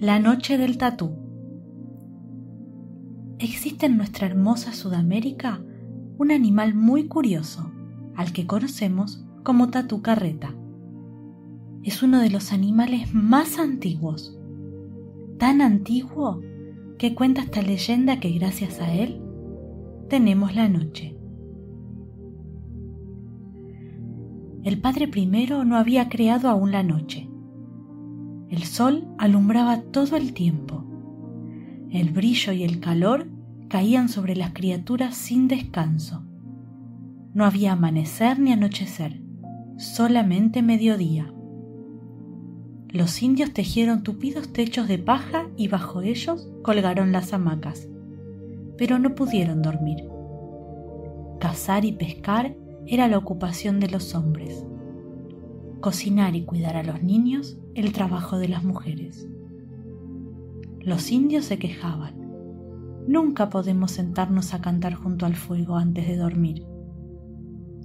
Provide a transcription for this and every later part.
La noche del tatú. Existe en nuestra hermosa Sudamérica un animal muy curioso, al que conocemos como tatú carreta. Es uno de los animales más antiguos, tan antiguo que cuenta esta leyenda que gracias a él tenemos la noche. El Padre primero no había creado aún la noche. El sol alumbraba todo el tiempo. El brillo y el calor caían sobre las criaturas sin descanso. No había amanecer ni anochecer, solamente mediodía. Los indios tejieron tupidos techos de paja y bajo ellos colgaron las hamacas, pero no pudieron dormir. Cazar y pescar era la ocupación de los hombres. Cocinar y cuidar a los niños el trabajo de las mujeres. Los indios se quejaban. Nunca podemos sentarnos a cantar junto al fuego antes de dormir.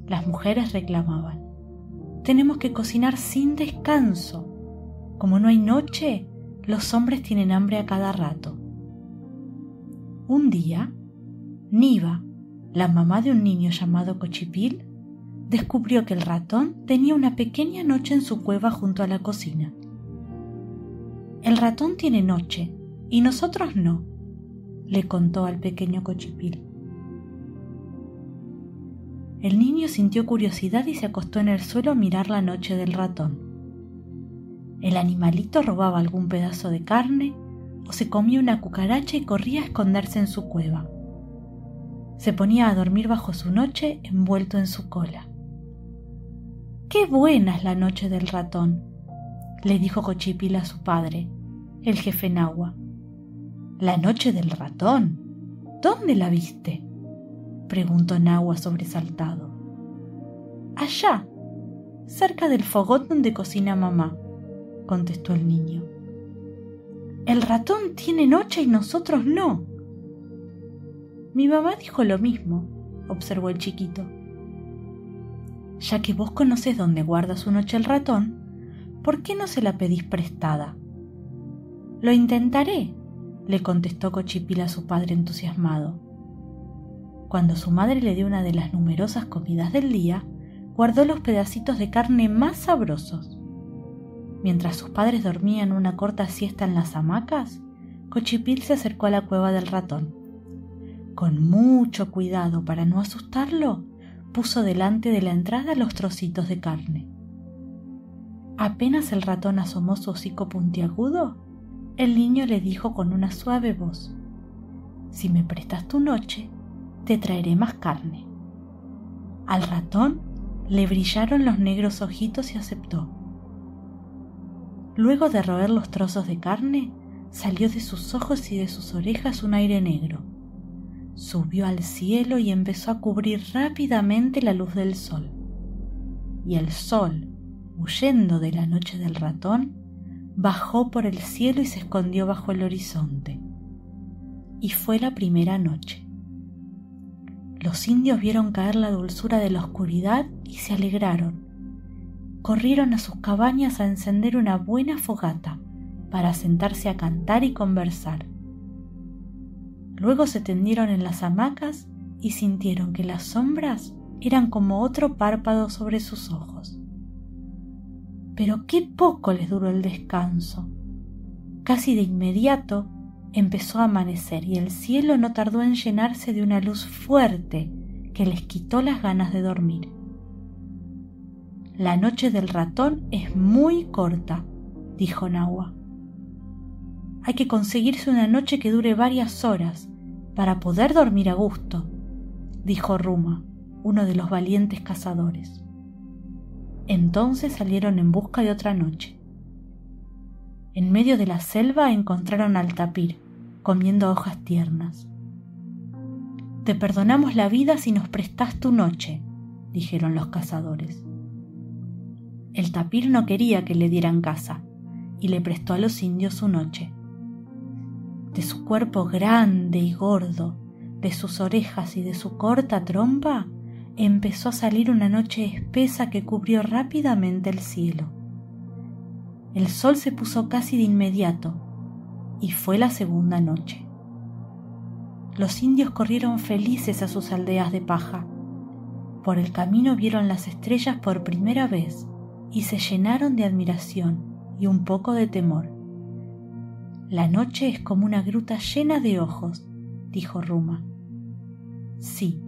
Las mujeres reclamaban. Tenemos que cocinar sin descanso. Como no hay noche, los hombres tienen hambre a cada rato. Un día, Niva, la mamá de un niño llamado Cochipil, descubrió que el ratón tenía una pequeña noche en su cueva junto a la cocina. El ratón tiene noche y nosotros no, le contó al pequeño Cochipil. El niño sintió curiosidad y se acostó en el suelo a mirar la noche del ratón. El animalito robaba algún pedazo de carne o se comía una cucaracha y corría a esconderse en su cueva. Se ponía a dormir bajo su noche envuelto en su cola. Qué buena es la noche del ratón, le dijo Cochipil a su padre, el jefe Nahua. ¿La noche del ratón? ¿Dónde la viste? preguntó Nahua sobresaltado. Allá, cerca del fogón donde cocina mamá, contestó el niño. El ratón tiene noche y nosotros no. Mi mamá dijo lo mismo, observó el chiquito ya que vos conoces dónde guarda su noche el ratón, ¿por qué no se la pedís prestada? Lo intentaré, le contestó Cochipil a su padre entusiasmado. Cuando su madre le dio una de las numerosas comidas del día, guardó los pedacitos de carne más sabrosos. Mientras sus padres dormían una corta siesta en las hamacas, Cochipil se acercó a la cueva del ratón. Con mucho cuidado para no asustarlo, puso delante de la entrada los trocitos de carne. Apenas el ratón asomó su hocico puntiagudo, el niño le dijo con una suave voz, Si me prestas tu noche, te traeré más carne. Al ratón le brillaron los negros ojitos y aceptó. Luego de roer los trozos de carne, salió de sus ojos y de sus orejas un aire negro subió al cielo y empezó a cubrir rápidamente la luz del sol. Y el sol, huyendo de la noche del ratón, bajó por el cielo y se escondió bajo el horizonte. Y fue la primera noche. Los indios vieron caer la dulzura de la oscuridad y se alegraron. Corrieron a sus cabañas a encender una buena fogata para sentarse a cantar y conversar. Luego se tendieron en las hamacas y sintieron que las sombras eran como otro párpado sobre sus ojos. Pero qué poco les duró el descanso. Casi de inmediato empezó a amanecer y el cielo no tardó en llenarse de una luz fuerte que les quitó las ganas de dormir. La noche del ratón es muy corta, dijo Nahua. Hay que conseguirse una noche que dure varias horas para poder dormir a gusto, dijo Ruma, uno de los valientes cazadores. Entonces salieron en busca de otra noche. En medio de la selva encontraron al tapir, comiendo hojas tiernas. Te perdonamos la vida si nos prestas tu noche, dijeron los cazadores. El tapir no quería que le dieran caza y le prestó a los indios su noche de su cuerpo grande y gordo, de sus orejas y de su corta trompa, empezó a salir una noche espesa que cubrió rápidamente el cielo. El sol se puso casi de inmediato, Y fue la segunda noche. Los indios corrieron felices a sus aldeas de paja. Por el camino vieron las estrellas por primera vez y se llenaron de admiración y un poco de temor. La noche es como una gruta llena de ojos, dijo Ruma. Sí,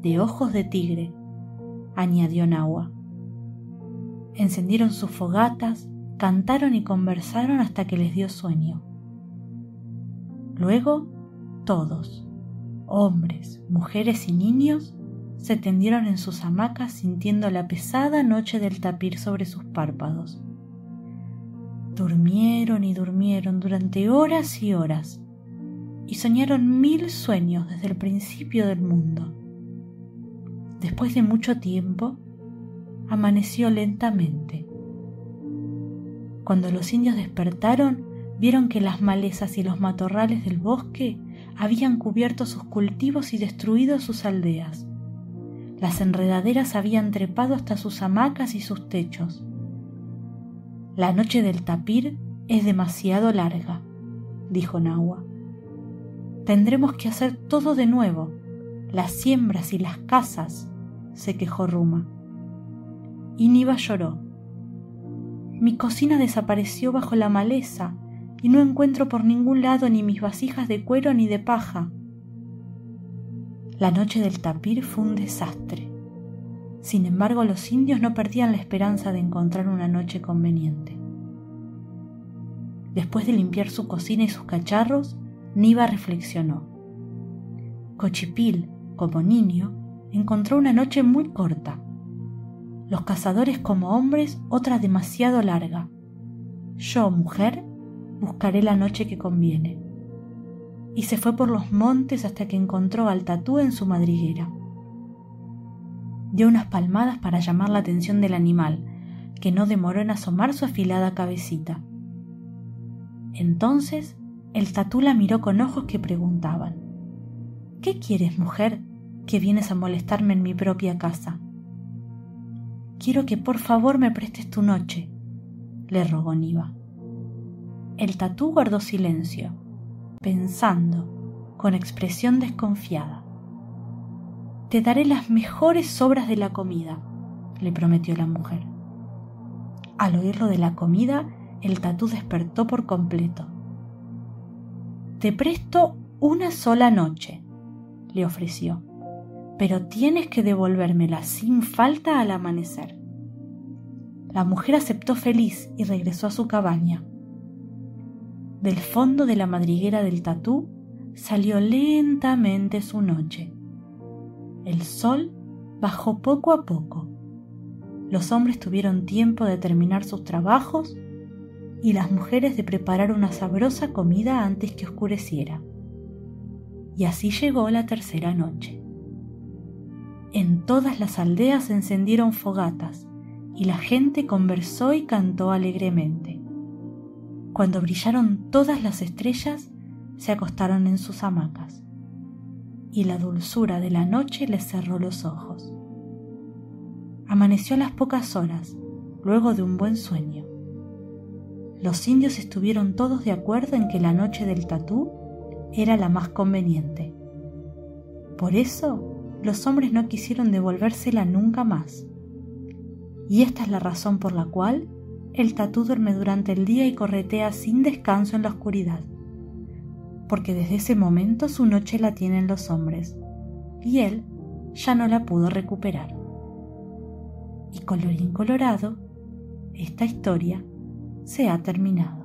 de ojos de tigre, añadió Nahua. Encendieron sus fogatas, cantaron y conversaron hasta que les dio sueño. Luego, todos, hombres, mujeres y niños, se tendieron en sus hamacas sintiendo la pesada noche del tapir sobre sus párpados. Durmieron y durmieron durante horas y horas y soñaron mil sueños desde el principio del mundo. Después de mucho tiempo, amaneció lentamente. Cuando los indios despertaron, vieron que las malezas y los matorrales del bosque habían cubierto sus cultivos y destruido sus aldeas. Las enredaderas habían trepado hasta sus hamacas y sus techos. La noche del tapir es demasiado larga, dijo Nahua. Tendremos que hacer todo de nuevo, las siembras y las casas, se quejó Ruma. Y Niva lloró. Mi cocina desapareció bajo la maleza y no encuentro por ningún lado ni mis vasijas de cuero ni de paja. La noche del tapir fue un desastre. Sin embargo, los indios no perdían la esperanza de encontrar una noche conveniente. Después de limpiar su cocina y sus cacharros, Niva reflexionó. Cochipil, como niño, encontró una noche muy corta. Los cazadores como hombres otra demasiado larga. Yo, mujer, buscaré la noche que conviene y se fue por los montes hasta que encontró al tatú en su madriguera. Dio unas palmadas para llamar la atención del animal, que no demoró en asomar su afilada cabecita. Entonces el tatú la miró con ojos que preguntaban ¿Qué quieres, mujer, que vienes a molestarme en mi propia casa? Quiero que por favor me prestes tu noche, le rogó Niva. El tatú guardó silencio pensando, con expresión desconfiada. Te daré las mejores sobras de la comida, le prometió la mujer. Al oírlo de la comida, el tatú despertó por completo. Te presto una sola noche, le ofreció, pero tienes que devolvérmela sin falta al amanecer. La mujer aceptó feliz y regresó a su cabaña. Del fondo de la madriguera del tatú salió lentamente su noche. El sol bajó poco a poco. Los hombres tuvieron tiempo de terminar sus trabajos y las mujeres de preparar una sabrosa comida antes que oscureciera. Y así llegó la tercera noche. En todas las aldeas se encendieron fogatas y la gente conversó y cantó alegremente. Cuando brillaron todas las estrellas, se acostaron en sus hamacas, y la dulzura de la noche les cerró los ojos. Amaneció a las pocas horas, luego de un buen sueño. Los indios estuvieron todos de acuerdo en que la noche del tatú era la más conveniente. Por eso, los hombres no quisieron devolvérsela nunca más. Y esta es la razón por la cual el tatú duerme durante el día y corretea sin descanso en la oscuridad, porque desde ese momento su noche la tienen los hombres, y él ya no la pudo recuperar. Y colorín colorado, esta historia se ha terminado.